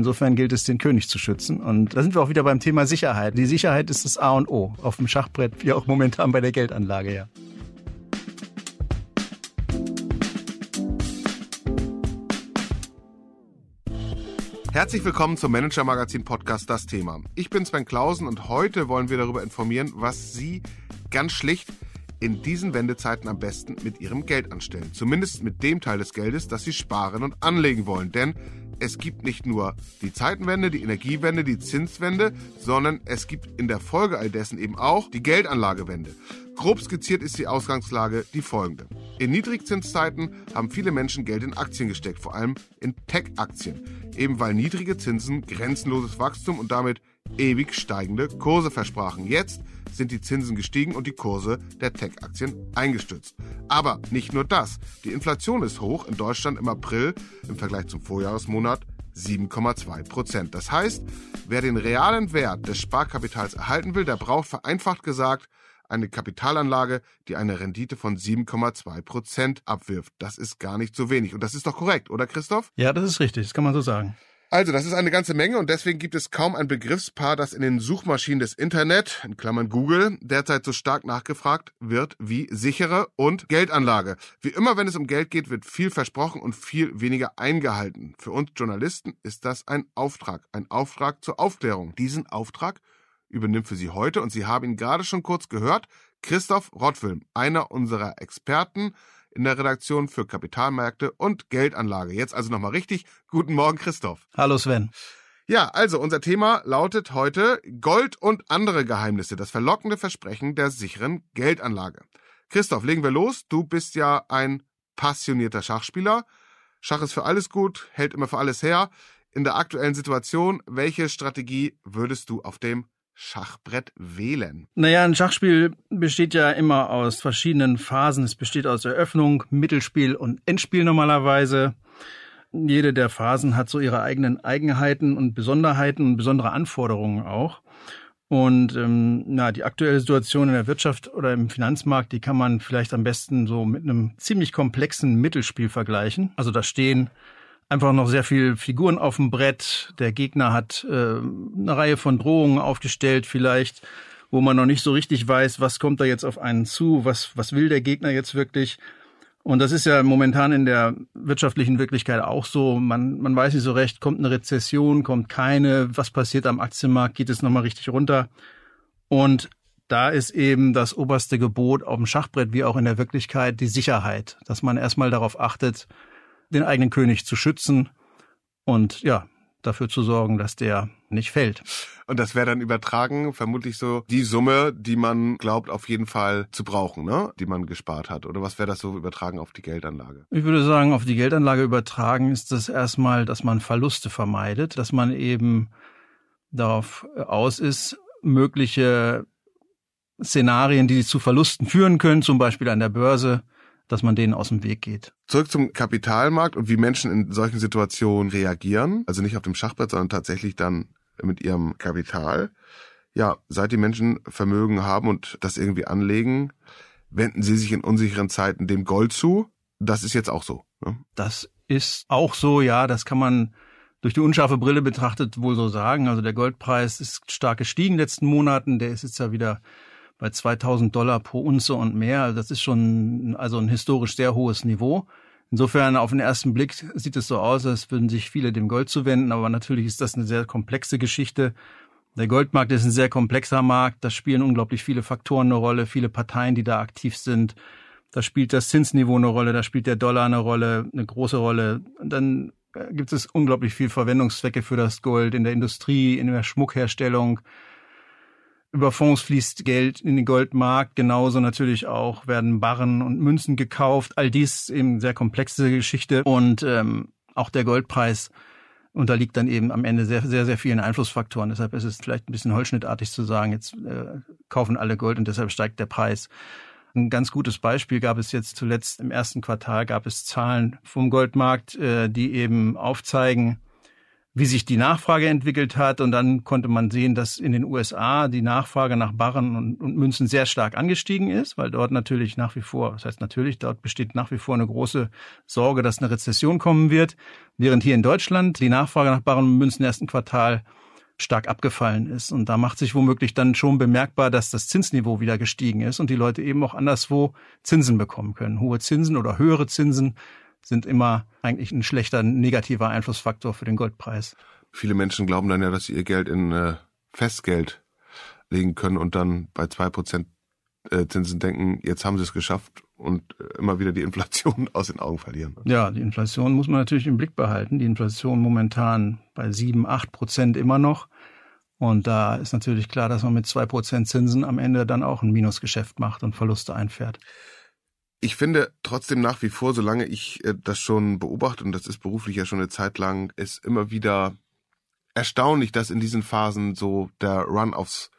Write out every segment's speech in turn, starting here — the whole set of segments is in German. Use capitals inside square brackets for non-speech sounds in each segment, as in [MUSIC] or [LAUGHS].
Insofern gilt es, den König zu schützen. Und da sind wir auch wieder beim Thema Sicherheit. Die Sicherheit ist das A und O auf dem Schachbrett, wie auch momentan bei der Geldanlage, ja. Herzlich willkommen zum Manager Magazin Podcast Das Thema. Ich bin Sven Klausen und heute wollen wir darüber informieren, was Sie ganz schlicht in diesen Wendezeiten am besten mit Ihrem Geld anstellen. Zumindest mit dem Teil des Geldes, das Sie sparen und anlegen wollen. Denn es gibt nicht nur die Zeitenwende, die Energiewende, die Zinswende, sondern es gibt in der Folge all dessen eben auch die Geldanlagewende. Grob skizziert ist die Ausgangslage die folgende. In Niedrigzinszeiten haben viele Menschen Geld in Aktien gesteckt, vor allem in Tech-Aktien, eben weil niedrige Zinsen grenzenloses Wachstum und damit ewig steigende Kurse versprachen. Jetzt sind die Zinsen gestiegen und die Kurse der Tech-Aktien eingestürzt. Aber nicht nur das. Die Inflation ist hoch, in Deutschland im April im Vergleich zum Vorjahresmonat 7,2 Prozent. Das heißt, wer den realen Wert des Sparkapitals erhalten will, der braucht vereinfacht gesagt eine Kapitalanlage, die eine Rendite von 7,2 Prozent abwirft. Das ist gar nicht so wenig. Und das ist doch korrekt, oder Christoph? Ja, das ist richtig. Das kann man so sagen. Also, das ist eine ganze Menge und deswegen gibt es kaum ein Begriffspaar, das in den Suchmaschinen des Internet, in Klammern Google, derzeit so stark nachgefragt wird wie sichere und Geldanlage. Wie immer, wenn es um Geld geht, wird viel versprochen und viel weniger eingehalten. Für uns Journalisten ist das ein Auftrag, ein Auftrag zur Aufklärung. Diesen Auftrag übernimmt für Sie heute und Sie haben ihn gerade schon kurz gehört, Christoph Rottwilm, einer unserer Experten, in der Redaktion für Kapitalmärkte und Geldanlage. Jetzt also nochmal richtig. Guten Morgen, Christoph. Hallo Sven. Ja, also unser Thema lautet heute Gold und andere Geheimnisse, das verlockende Versprechen der sicheren Geldanlage. Christoph, legen wir los. Du bist ja ein passionierter Schachspieler. Schach ist für alles gut, hält immer für alles her. In der aktuellen Situation, welche Strategie würdest du auf dem Schachbrett wählen? Naja, ein Schachspiel besteht ja immer aus verschiedenen Phasen. Es besteht aus Eröffnung, Mittelspiel und Endspiel normalerweise. Jede der Phasen hat so ihre eigenen Eigenheiten und Besonderheiten und besondere Anforderungen auch. Und ähm, na, die aktuelle Situation in der Wirtschaft oder im Finanzmarkt, die kann man vielleicht am besten so mit einem ziemlich komplexen Mittelspiel vergleichen. Also da stehen einfach noch sehr viel Figuren auf dem Brett. Der Gegner hat äh, eine Reihe von Drohungen aufgestellt, vielleicht, wo man noch nicht so richtig weiß, was kommt da jetzt auf einen zu, was, was will der Gegner jetzt wirklich. Und das ist ja momentan in der wirtschaftlichen Wirklichkeit auch so. Man, man weiß nicht so recht, kommt eine Rezession, kommt keine, was passiert am Aktienmarkt, geht es nochmal richtig runter. Und da ist eben das oberste Gebot auf dem Schachbrett wie auch in der Wirklichkeit die Sicherheit, dass man erstmal darauf achtet, den eigenen König zu schützen und ja, dafür zu sorgen, dass der nicht fällt. Und das wäre dann übertragen, vermutlich so die Summe, die man glaubt auf jeden Fall zu brauchen, ne? die man gespart hat. Oder was wäre das so übertragen auf die Geldanlage? Ich würde sagen, auf die Geldanlage übertragen ist das erstmal, dass man Verluste vermeidet, dass man eben darauf aus ist, mögliche Szenarien, die zu Verlusten führen können, zum Beispiel an der Börse, dass man denen aus dem Weg geht. Zurück zum Kapitalmarkt und wie Menschen in solchen Situationen reagieren. Also nicht auf dem Schachbrett, sondern tatsächlich dann mit ihrem Kapital. Ja, seit die Menschen Vermögen haben und das irgendwie anlegen, wenden sie sich in unsicheren Zeiten dem Gold zu. Das ist jetzt auch so. Ne? Das ist auch so, ja. Das kann man durch die unscharfe Brille betrachtet wohl so sagen. Also der Goldpreis ist stark gestiegen in den letzten Monaten. Der ist jetzt ja wieder bei 2000 Dollar pro Unze und mehr. Also das ist schon also ein historisch sehr hohes Niveau. Insofern auf den ersten Blick sieht es so aus, als würden sich viele dem Gold zuwenden, aber natürlich ist das eine sehr komplexe Geschichte. Der Goldmarkt ist ein sehr komplexer Markt, da spielen unglaublich viele Faktoren eine Rolle, viele Parteien, die da aktiv sind. Da spielt das Zinsniveau eine Rolle, da spielt der Dollar eine Rolle, eine große Rolle. Und dann gibt es unglaublich viel Verwendungszwecke für das Gold in der Industrie, in der Schmuckherstellung, über Fonds fließt Geld in den Goldmarkt, genauso natürlich auch werden Barren und Münzen gekauft. All dies eben sehr komplexe Geschichte und ähm, auch der Goldpreis unterliegt dann eben am Ende sehr, sehr, sehr vielen Einflussfaktoren. Deshalb ist es vielleicht ein bisschen holzschnittartig zu sagen, jetzt äh, kaufen alle Gold und deshalb steigt der Preis. Ein ganz gutes Beispiel gab es jetzt zuletzt im ersten Quartal, gab es Zahlen vom Goldmarkt, äh, die eben aufzeigen, wie sich die Nachfrage entwickelt hat. Und dann konnte man sehen, dass in den USA die Nachfrage nach Barren und, und, Münzen sehr stark angestiegen ist, weil dort natürlich nach wie vor, das heißt natürlich, dort besteht nach wie vor eine große Sorge, dass eine Rezession kommen wird, während hier in Deutschland die Nachfrage nach Barren und Münzen im ersten Quartal stark abgefallen ist. Und da macht sich womöglich dann schon bemerkbar, dass das Zinsniveau wieder gestiegen ist und die Leute eben auch anderswo Zinsen bekommen können. Hohe Zinsen oder höhere Zinsen sind immer eigentlich ein schlechter negativer Einflussfaktor für den Goldpreis. Viele Menschen glauben dann ja, dass sie ihr Geld in äh, Festgeld legen können und dann bei zwei Prozent äh, Zinsen denken, jetzt haben sie es geschafft und äh, immer wieder die Inflation [LAUGHS] aus den Augen verlieren. Ja, die Inflation muss man natürlich im Blick behalten. Die Inflation momentan bei sieben, acht Prozent immer noch. Und da ist natürlich klar, dass man mit zwei Prozent Zinsen am Ende dann auch ein Minusgeschäft macht und Verluste einfährt. Ich finde trotzdem nach wie vor, solange ich äh, das schon beobachte, und das ist beruflich ja schon eine Zeit lang, ist immer wieder erstaunlich, dass in diesen Phasen so der Run aufs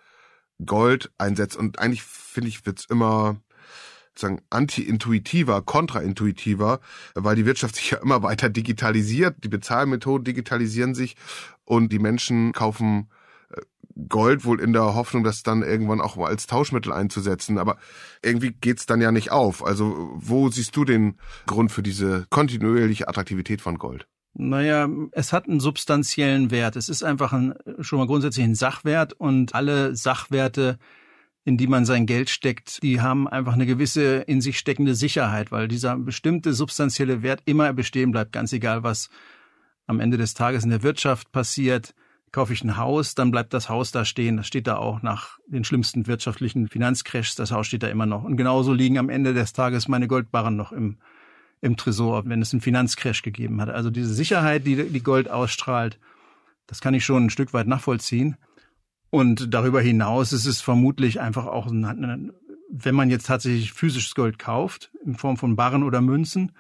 Gold einsetzt. Und eigentlich finde ich, wird's immer sozusagen anti-intuitiver, kontraintuitiver, weil die Wirtschaft [LAUGHS] sich ja immer weiter digitalisiert, die Bezahlmethoden digitalisieren sich und die Menschen kaufen Gold wohl in der Hoffnung, das dann irgendwann auch mal als Tauschmittel einzusetzen. Aber irgendwie geht's dann ja nicht auf. Also wo siehst du den Grund für diese kontinuierliche Attraktivität von Gold? Naja, es hat einen substanziellen Wert. Es ist einfach ein, schon mal grundsätzlich ein Sachwert und alle Sachwerte, in die man sein Geld steckt, die haben einfach eine gewisse in sich steckende Sicherheit, weil dieser bestimmte substanzielle Wert immer bestehen bleibt, ganz egal, was am Ende des Tages in der Wirtschaft passiert kaufe ich ein Haus, dann bleibt das Haus da stehen. Das steht da auch nach den schlimmsten wirtschaftlichen Finanzcrashs. Das Haus steht da immer noch. Und genauso liegen am Ende des Tages meine Goldbarren noch im, im Tresor, wenn es einen Finanzcrash gegeben hat. Also diese Sicherheit, die, die Gold ausstrahlt, das kann ich schon ein Stück weit nachvollziehen. Und darüber hinaus ist es vermutlich einfach auch, wenn man jetzt tatsächlich physisches Gold kauft, in Form von Barren oder Münzen,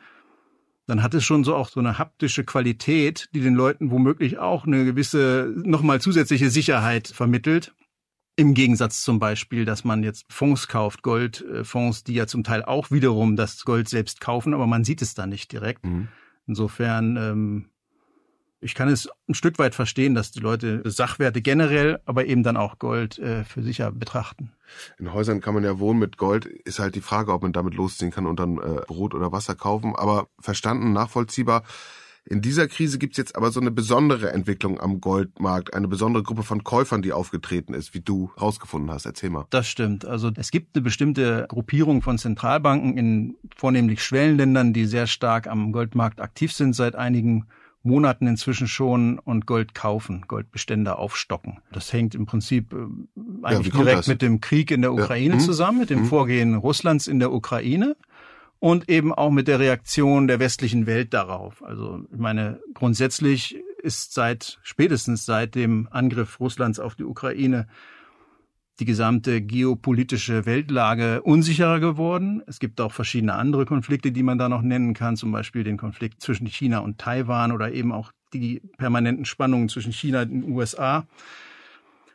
dann hat es schon so auch so eine haptische Qualität, die den Leuten womöglich auch eine gewisse, nochmal zusätzliche Sicherheit vermittelt. Im Gegensatz zum Beispiel, dass man jetzt Fonds kauft, Goldfonds, die ja zum Teil auch wiederum das Gold selbst kaufen, aber man sieht es da nicht direkt. Mhm. Insofern ähm, ich kann es ein Stück weit verstehen, dass die Leute Sachwerte generell, aber eben dann auch Gold äh, für sicher betrachten. In Häusern kann man ja wohnen mit Gold. Ist halt die Frage, ob man damit losziehen kann und dann äh, Brot oder Wasser kaufen. Aber verstanden, nachvollziehbar. In dieser Krise gibt's jetzt aber so eine besondere Entwicklung am Goldmarkt, eine besondere Gruppe von Käufern, die aufgetreten ist, wie du rausgefunden hast. Erzähl mal. Das stimmt. Also es gibt eine bestimmte Gruppierung von Zentralbanken in vornehmlich Schwellenländern, die sehr stark am Goldmarkt aktiv sind seit einigen Monaten inzwischen schon und Gold kaufen, Goldbestände aufstocken. Das hängt im Prinzip äh, eigentlich ja, direkt das? mit dem Krieg in der Ukraine ja. hm? zusammen, mit dem hm? Vorgehen Russlands in der Ukraine und eben auch mit der Reaktion der westlichen Welt darauf. Also ich meine, grundsätzlich ist seit spätestens seit dem Angriff Russlands auf die Ukraine die gesamte geopolitische Weltlage unsicherer geworden. Es gibt auch verschiedene andere Konflikte, die man da noch nennen kann, zum Beispiel den Konflikt zwischen China und Taiwan oder eben auch die permanenten Spannungen zwischen China und den USA.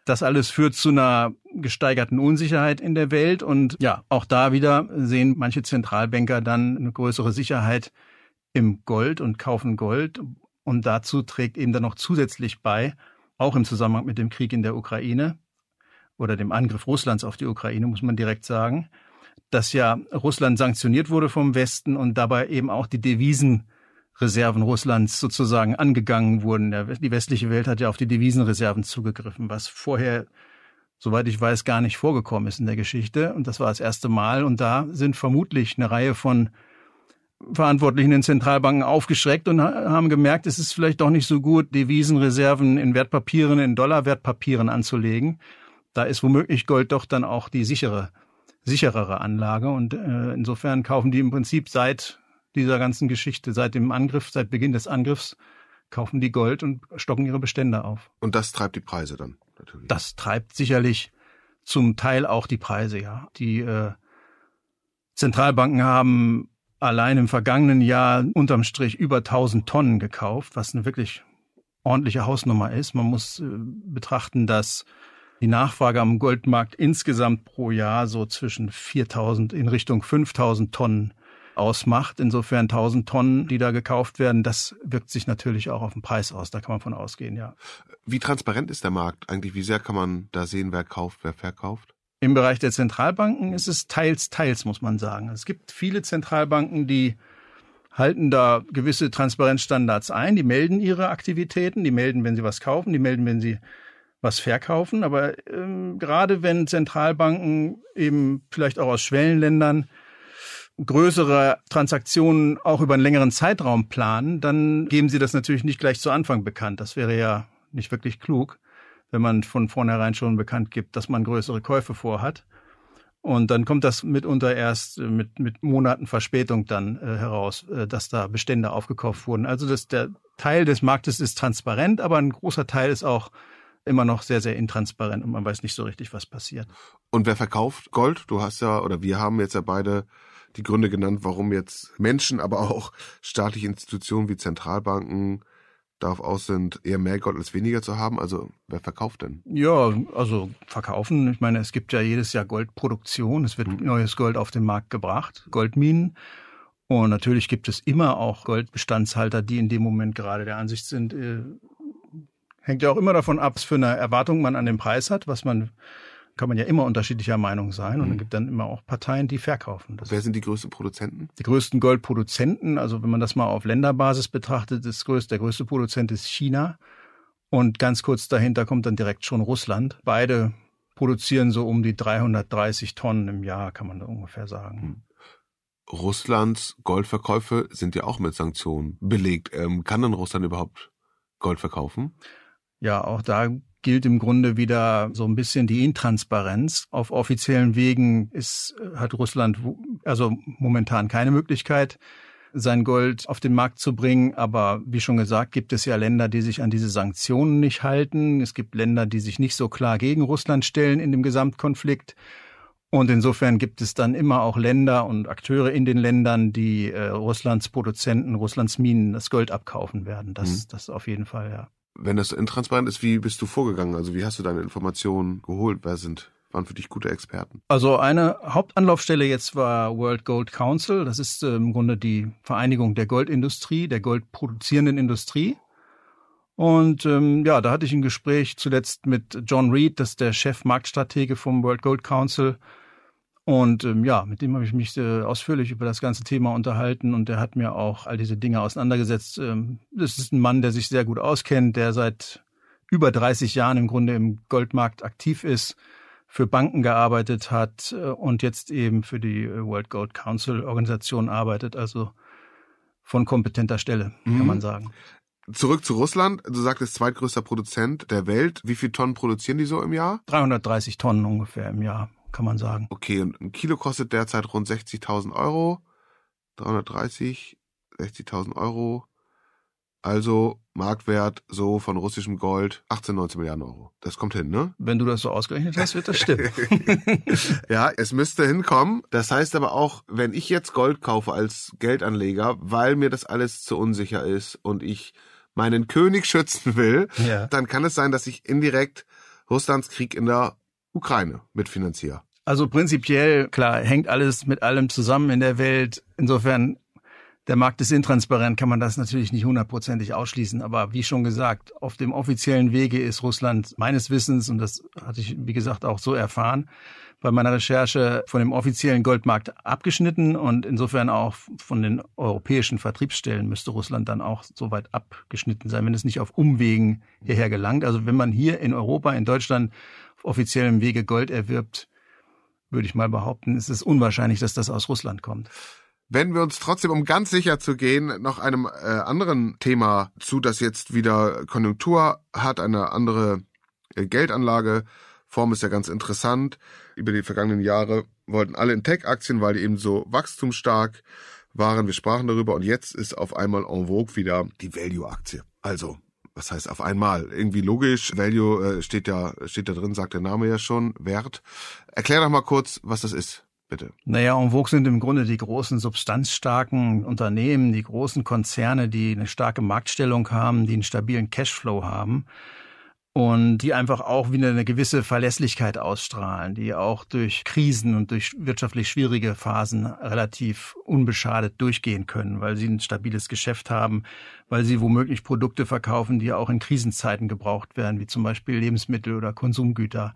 Das alles führt zu einer gesteigerten Unsicherheit in der Welt. Und ja, auch da wieder sehen manche Zentralbanker dann eine größere Sicherheit im Gold und kaufen Gold. Und dazu trägt eben dann noch zusätzlich bei, auch im Zusammenhang mit dem Krieg in der Ukraine, oder dem Angriff Russlands auf die Ukraine, muss man direkt sagen, dass ja Russland sanktioniert wurde vom Westen und dabei eben auch die Devisenreserven Russlands sozusagen angegangen wurden. Die westliche Welt hat ja auf die Devisenreserven zugegriffen, was vorher, soweit ich weiß, gar nicht vorgekommen ist in der Geschichte. Und das war das erste Mal. Und da sind vermutlich eine Reihe von Verantwortlichen in Zentralbanken aufgeschreckt und haben gemerkt, es ist vielleicht doch nicht so gut, Devisenreserven in Wertpapieren, in Dollarwertpapieren anzulegen da ist womöglich Gold doch dann auch die sichere, sicherere Anlage. Und äh, insofern kaufen die im Prinzip seit dieser ganzen Geschichte, seit dem Angriff, seit Beginn des Angriffs, kaufen die Gold und stocken ihre Bestände auf. Und das treibt die Preise dann natürlich. Das treibt sicherlich zum Teil auch die Preise, ja. Die äh, Zentralbanken haben allein im vergangenen Jahr unterm Strich über 1000 Tonnen gekauft, was eine wirklich ordentliche Hausnummer ist. Man muss äh, betrachten, dass die Nachfrage am Goldmarkt insgesamt pro Jahr so zwischen 4000 in Richtung 5000 Tonnen ausmacht. Insofern 1000 Tonnen, die da gekauft werden, das wirkt sich natürlich auch auf den Preis aus. Da kann man von ausgehen, ja. Wie transparent ist der Markt eigentlich? Wie sehr kann man da sehen, wer kauft, wer verkauft? Im Bereich der Zentralbanken ist es teils, teils, muss man sagen. Es gibt viele Zentralbanken, die halten da gewisse Transparenzstandards ein. Die melden ihre Aktivitäten, die melden, wenn sie was kaufen, die melden, wenn sie was verkaufen. Aber ähm, gerade wenn Zentralbanken eben vielleicht auch aus Schwellenländern größere Transaktionen auch über einen längeren Zeitraum planen, dann geben sie das natürlich nicht gleich zu Anfang bekannt. Das wäre ja nicht wirklich klug, wenn man von vornherein schon bekannt gibt, dass man größere Käufe vorhat. Und dann kommt das mitunter erst mit, mit Monaten Verspätung dann äh, heraus, äh, dass da Bestände aufgekauft wurden. Also das, der Teil des Marktes ist transparent, aber ein großer Teil ist auch immer noch sehr, sehr intransparent und man weiß nicht so richtig, was passiert. Und wer verkauft Gold? Du hast ja, oder wir haben jetzt ja beide die Gründe genannt, warum jetzt Menschen, aber auch staatliche Institutionen wie Zentralbanken darauf aus sind, eher mehr Gold als weniger zu haben. Also wer verkauft denn? Ja, also verkaufen. Ich meine, es gibt ja jedes Jahr Goldproduktion. Es wird mhm. neues Gold auf den Markt gebracht, Goldminen. Und natürlich gibt es immer auch Goldbestandshalter, die in dem Moment gerade der Ansicht sind, äh, hängt ja auch immer davon ab, was für eine Erwartung man an den Preis hat, was man kann man ja immer unterschiedlicher Meinung sein. Und mhm. es gibt dann immer auch Parteien, die verkaufen. Das Wer sind die größten Produzenten? Die größten Goldproduzenten, also wenn man das mal auf Länderbasis betrachtet, das größte, der größte Produzent ist China. Und ganz kurz dahinter kommt dann direkt schon Russland. Beide produzieren so um die 330 Tonnen im Jahr, kann man da ungefähr sagen. Mhm. Russlands Goldverkäufe sind ja auch mit Sanktionen belegt. Ähm, kann denn Russland überhaupt Gold verkaufen? Ja, auch da gilt im Grunde wieder so ein bisschen die Intransparenz. Auf offiziellen Wegen ist, hat Russland also momentan keine Möglichkeit, sein Gold auf den Markt zu bringen. Aber wie schon gesagt, gibt es ja Länder, die sich an diese Sanktionen nicht halten. Es gibt Länder, die sich nicht so klar gegen Russland stellen in dem Gesamtkonflikt. Und insofern gibt es dann immer auch Länder und Akteure in den Ländern, die äh, Russlands Produzenten, Russlands Minen das Gold abkaufen werden. Das, mhm. das auf jeden Fall, ja wenn das intransparent ist, wie bist du vorgegangen? Also wie hast du deine Informationen geholt? Wer sind waren für dich gute Experten? Also eine Hauptanlaufstelle jetzt war World Gold Council. Das ist äh, im Grunde die Vereinigung der Goldindustrie, der goldproduzierenden Industrie. Und ähm, ja, da hatte ich ein Gespräch zuletzt mit John Reed, das ist der Chef Marktstratege vom World Gold Council. Und ähm, ja, mit dem habe ich mich äh, ausführlich über das ganze Thema unterhalten und der hat mir auch all diese Dinge auseinandergesetzt. Ähm, das ist ein Mann, der sich sehr gut auskennt, der seit über 30 Jahren im Grunde im Goldmarkt aktiv ist, für Banken gearbeitet hat äh, und jetzt eben für die äh, World Gold Council Organisation arbeitet. Also von kompetenter Stelle, mhm. kann man sagen. Zurück zu Russland. Du sagtest zweitgrößter Produzent der Welt. Wie viel Tonnen produzieren die so im Jahr? 330 Tonnen ungefähr im Jahr kann man sagen. Okay, und ein Kilo kostet derzeit rund 60.000 Euro. 330, 60.000 Euro. Also Marktwert so von russischem Gold 18, 19 Milliarden Euro. Das kommt hin, ne? Wenn du das so ausgerechnet hast, wird das stimmen. [LAUGHS] ja, es müsste hinkommen. Das heißt aber auch, wenn ich jetzt Gold kaufe als Geldanleger, weil mir das alles zu unsicher ist und ich meinen König schützen will, ja. dann kann es sein, dass ich indirekt Russlands Krieg in der Ukraine mitfinanziere. Also prinzipiell, klar, hängt alles mit allem zusammen in der Welt. Insofern, der Markt ist intransparent, kann man das natürlich nicht hundertprozentig ausschließen. Aber wie schon gesagt, auf dem offiziellen Wege ist Russland meines Wissens, und das hatte ich, wie gesagt, auch so erfahren, bei meiner Recherche von dem offiziellen Goldmarkt abgeschnitten und insofern auch von den europäischen Vertriebsstellen müsste Russland dann auch so weit abgeschnitten sein, wenn es nicht auf Umwegen hierher gelangt. Also wenn man hier in Europa, in Deutschland offiziellem Wege Gold erwirbt, würde ich mal behaupten, ist es unwahrscheinlich, dass das aus Russland kommt. Wenn wir uns trotzdem, um ganz sicher zu gehen, noch einem äh, anderen Thema zu, das jetzt wieder Konjunktur hat, eine andere äh, Geldanlageform ist ja ganz interessant. Über die vergangenen Jahre wollten alle in Tech-Aktien, weil die eben so wachstumsstark waren. Wir sprachen darüber und jetzt ist auf einmal en vogue wieder die Value-Aktie. Also was heißt auf einmal? Irgendwie logisch. Value äh, steht ja, steht da drin, sagt der Name ja schon. Wert. Erklär doch mal kurz, was das ist. Bitte. Naja, en vogue sind im Grunde die großen substanzstarken Unternehmen, die großen Konzerne, die eine starke Marktstellung haben, die einen stabilen Cashflow haben. Und die einfach auch wieder eine gewisse Verlässlichkeit ausstrahlen, die auch durch Krisen und durch wirtschaftlich schwierige Phasen relativ unbeschadet durchgehen können, weil sie ein stabiles Geschäft haben, weil sie womöglich Produkte verkaufen, die auch in Krisenzeiten gebraucht werden, wie zum Beispiel Lebensmittel oder Konsumgüter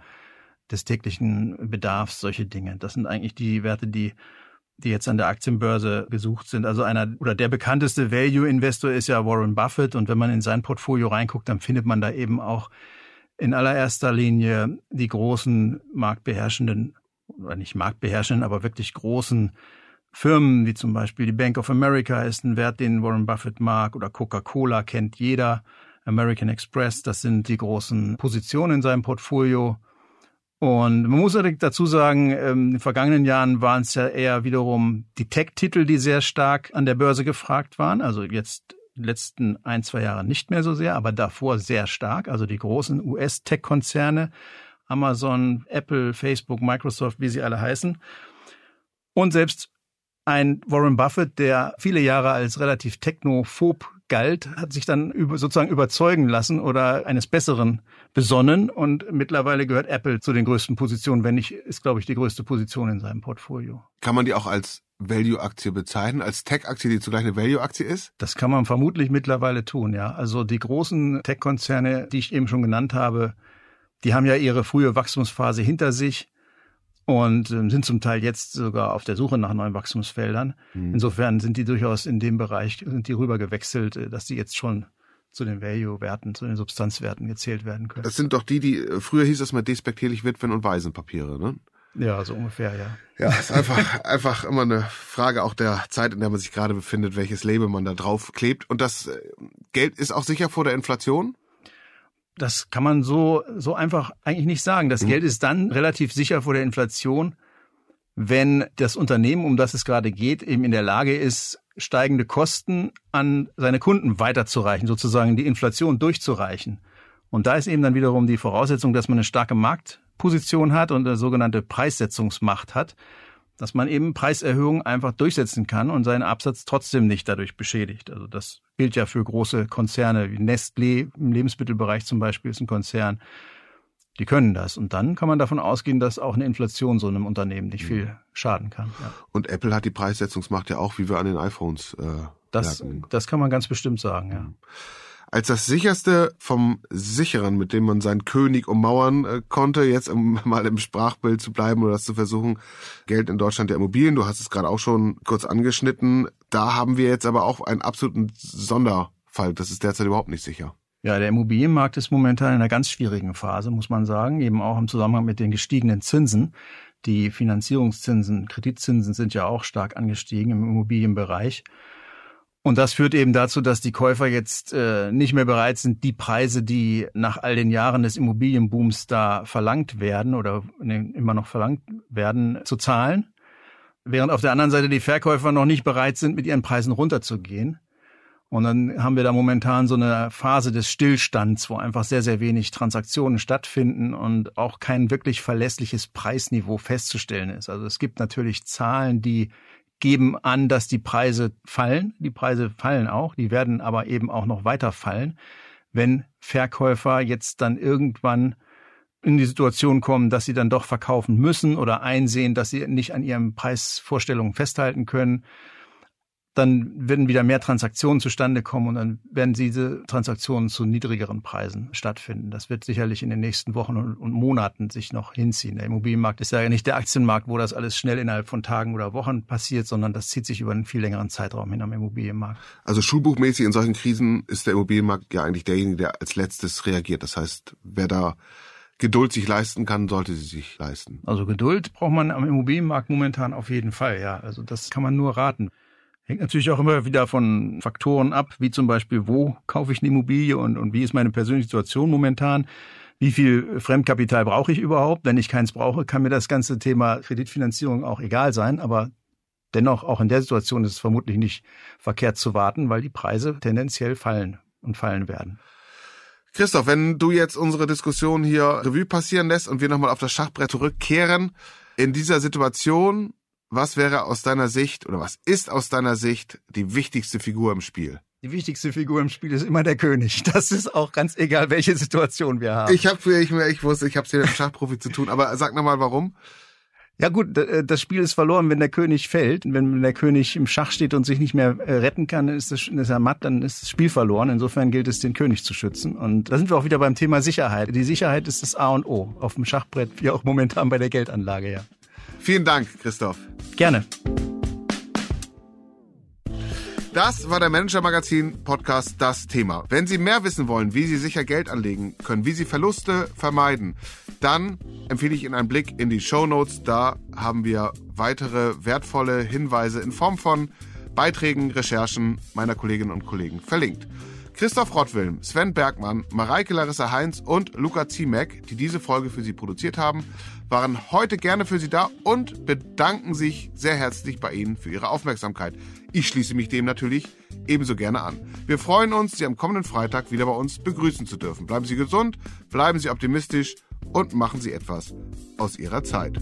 des täglichen Bedarfs, solche Dinge. Das sind eigentlich die Werte, die die jetzt an der Aktienbörse gesucht sind. Also einer oder der bekannteste Value Investor ist ja Warren Buffett und wenn man in sein Portfolio reinguckt, dann findet man da eben auch in allererster Linie die großen marktbeherrschenden oder nicht marktbeherrschenden, aber wirklich großen Firmen, wie zum Beispiel die Bank of America ist ein Wert, den Warren Buffett mag oder Coca-Cola kennt jeder. American Express, das sind die großen Positionen in seinem Portfolio. Und man muss natürlich dazu sagen, ähm, in den vergangenen Jahren waren es ja eher wiederum die Tech-Titel, die sehr stark an der Börse gefragt waren. Also jetzt letzten ein, zwei Jahre nicht mehr so sehr, aber davor sehr stark. Also die großen US-Tech-Konzerne, Amazon, Apple, Facebook, Microsoft, wie sie alle heißen. Und selbst ein Warren Buffett, der viele Jahre als relativ technophob galt, hat sich dann sozusagen überzeugen lassen oder eines Besseren besonnen und mittlerweile gehört Apple zu den größten Positionen, wenn nicht, ist glaube ich die größte Position in seinem Portfolio. Kann man die auch als Value-Aktie bezeichnen, als Tech-Aktie, die zugleich eine Value-Aktie ist? Das kann man vermutlich mittlerweile tun, ja. Also die großen Tech-Konzerne, die ich eben schon genannt habe, die haben ja ihre frühe Wachstumsphase hinter sich und ähm, sind zum Teil jetzt sogar auf der Suche nach neuen Wachstumsfeldern. Mhm. Insofern sind die durchaus in dem Bereich, sind die rüber gewechselt, äh, dass die jetzt schon zu den Value-Werten, zu den Substanzwerten gezählt werden können. Das sind doch die, die äh, früher hieß es mal despektierlich Witwen- und Waisenpapiere, ne? Ja, so ungefähr, ja. Ja, ist einfach, [LAUGHS] einfach immer eine Frage auch der Zeit, in der man sich gerade befindet, welches Label man da drauf klebt. Und das äh, Geld ist auch sicher vor der Inflation? Das kann man so, so einfach eigentlich nicht sagen. Das mhm. Geld ist dann relativ sicher vor der Inflation, wenn das Unternehmen, um das es gerade geht, eben in der Lage ist, steigende Kosten an seine Kunden weiterzureichen, sozusagen die Inflation durchzureichen. Und da ist eben dann wiederum die Voraussetzung, dass man eine starke Marktposition hat und eine sogenannte Preissetzungsmacht hat dass man eben Preiserhöhungen einfach durchsetzen kann und seinen Absatz trotzdem nicht dadurch beschädigt. Also das gilt ja für große Konzerne wie Nestlé im Lebensmittelbereich zum Beispiel ist ein Konzern. Die können das. Und dann kann man davon ausgehen, dass auch eine Inflation so einem Unternehmen nicht viel schaden kann. Ja. Und Apple hat die Preissetzungsmacht ja auch, wie wir an den iPhones äh, das, das kann man ganz bestimmt sagen, ja. Als das sicherste vom Sicheren, mit dem man seinen König ummauern äh, konnte, jetzt um [LAUGHS] mal im Sprachbild zu bleiben oder das zu versuchen, Geld in Deutschland der Immobilien. Du hast es gerade auch schon kurz angeschnitten. Da haben wir jetzt aber auch einen absoluten Sonderfall. Das ist derzeit überhaupt nicht sicher. Ja, der Immobilienmarkt ist momentan in einer ganz schwierigen Phase, muss man sagen, eben auch im Zusammenhang mit den gestiegenen Zinsen. Die Finanzierungszinsen, Kreditzinsen sind ja auch stark angestiegen im Immobilienbereich. Und das führt eben dazu, dass die Käufer jetzt äh, nicht mehr bereit sind, die Preise, die nach all den Jahren des Immobilienbooms da verlangt werden oder ne, immer noch verlangt werden, zu zahlen. Während auf der anderen Seite die Verkäufer noch nicht bereit sind, mit ihren Preisen runterzugehen. Und dann haben wir da momentan so eine Phase des Stillstands, wo einfach sehr, sehr wenig Transaktionen stattfinden und auch kein wirklich verlässliches Preisniveau festzustellen ist. Also es gibt natürlich Zahlen, die geben an, dass die Preise fallen. Die Preise fallen auch, die werden aber eben auch noch weiter fallen, wenn Verkäufer jetzt dann irgendwann in die Situation kommen, dass sie dann doch verkaufen müssen oder einsehen, dass sie nicht an ihren Preisvorstellungen festhalten können dann werden wieder mehr Transaktionen zustande kommen und dann werden diese Transaktionen zu niedrigeren Preisen stattfinden. Das wird sicherlich in den nächsten Wochen und Monaten sich noch hinziehen. Der Immobilienmarkt ist ja nicht der Aktienmarkt, wo das alles schnell innerhalb von Tagen oder Wochen passiert, sondern das zieht sich über einen viel längeren Zeitraum hin am Immobilienmarkt. Also schulbuchmäßig in solchen Krisen ist der Immobilienmarkt ja eigentlich derjenige, der als letztes reagiert. Das heißt, wer da Geduld sich leisten kann, sollte sie sich leisten. Also Geduld braucht man am Immobilienmarkt momentan auf jeden Fall, ja. Also das kann man nur raten. Hängt natürlich auch immer wieder von Faktoren ab, wie zum Beispiel, wo kaufe ich eine Immobilie und, und wie ist meine persönliche Situation momentan. Wie viel Fremdkapital brauche ich überhaupt? Wenn ich keins brauche, kann mir das ganze Thema Kreditfinanzierung auch egal sein. Aber dennoch, auch in der Situation ist es vermutlich nicht verkehrt zu warten, weil die Preise tendenziell fallen und fallen werden. Christoph, wenn du jetzt unsere Diskussion hier Revue passieren lässt und wir nochmal auf das Schachbrett zurückkehren, in dieser Situation was wäre aus deiner Sicht oder was ist aus deiner Sicht die wichtigste Figur im Spiel? Die wichtigste Figur im Spiel ist immer der König. [LAUGHS] Das ist auch ganz egal, welche Situation wir haben. Ich habe, ich, ich wusste, ich habe es hier mit dem Schachprofi zu tun. Aber sag nochmal, warum? Ja gut, äh, das Spiel ist verloren, wenn der König fällt. Wenn der König im Schach steht und sich nicht mehr äh, retten kann, dann ist, das, ist er matt, dann ist das Spiel verloren. Insofern gilt es, den König zu schützen. Und da sind wir auch wieder beim Thema Sicherheit. Die Sicherheit ist das A und O auf dem Schachbrett, wie auch momentan bei der Geldanlage, ja. Vielen Dank, Christoph. Gerne. Das war der Manager Magazin Podcast Das Thema. Wenn Sie mehr wissen wollen, wie Sie sicher Geld anlegen können, wie Sie Verluste vermeiden, dann empfehle ich Ihnen einen Blick in die Show Notes. Da haben wir weitere wertvolle Hinweise in Form von Beiträgen, Recherchen meiner Kolleginnen und Kollegen verlinkt. Christoph Rottwilm, Sven Bergmann, Mareike Larissa Heinz und Luca Ziemek, die diese Folge für Sie produziert haben, waren heute gerne für Sie da und bedanken sich sehr herzlich bei Ihnen für Ihre Aufmerksamkeit. Ich schließe mich dem natürlich ebenso gerne an. Wir freuen uns, Sie am kommenden Freitag wieder bei uns begrüßen zu dürfen. Bleiben Sie gesund, bleiben Sie optimistisch und machen Sie etwas aus Ihrer Zeit.